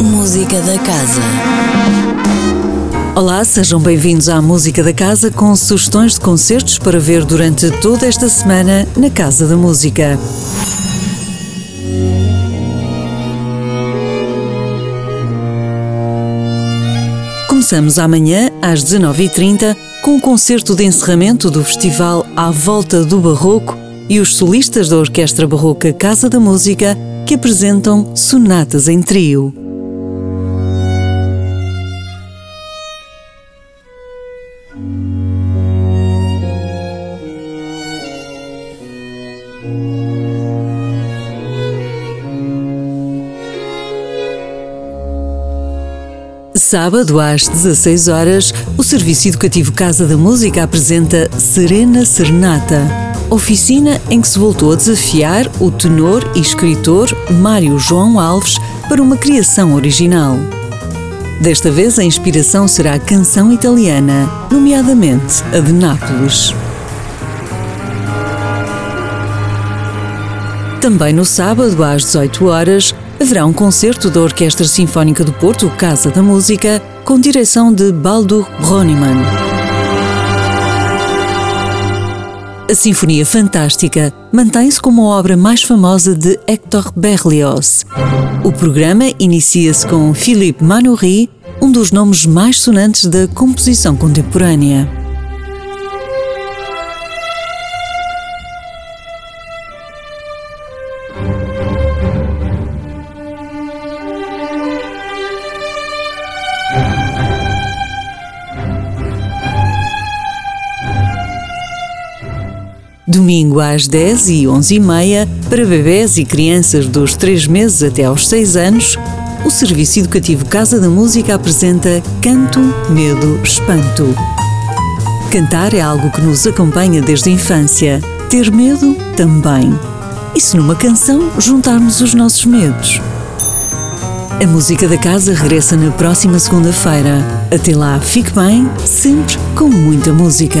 Música da Casa. Olá, sejam bem-vindos à Música da Casa com sugestões de concertos para ver durante toda esta semana na Casa da Música. Começamos amanhã às 19h30 com o concerto de encerramento do festival À Volta do Barroco e os solistas da Orquestra Barroca Casa da Música que apresentam sonatas em trio. Sábado às 16 horas, o Serviço Educativo Casa da Música apresenta Serena Serenata, oficina em que se voltou a desafiar o tenor e escritor Mário João Alves para uma criação original. Desta vez a inspiração será a canção italiana, nomeadamente a de Nápoles. Também no sábado às 18 horas, haverá um concerto da Orquestra Sinfónica do Porto, Casa da Música, com direção de Baldur Broniman. A Sinfonia Fantástica mantém-se como a obra mais famosa de Hector Berlioz. O programa inicia-se com Philippe Manoury, um dos nomes mais sonantes da composição contemporânea. Domingo às 10 e 11 e meia, para bebés e crianças dos 3 meses até aos 6 anos, o Serviço Educativo Casa da Música apresenta Canto, Medo, Espanto. Cantar é algo que nos acompanha desde a infância. Ter medo também. E se numa canção juntarmos os nossos medos? A música da casa regressa na próxima segunda-feira. Até lá, fique bem, sempre com muita música.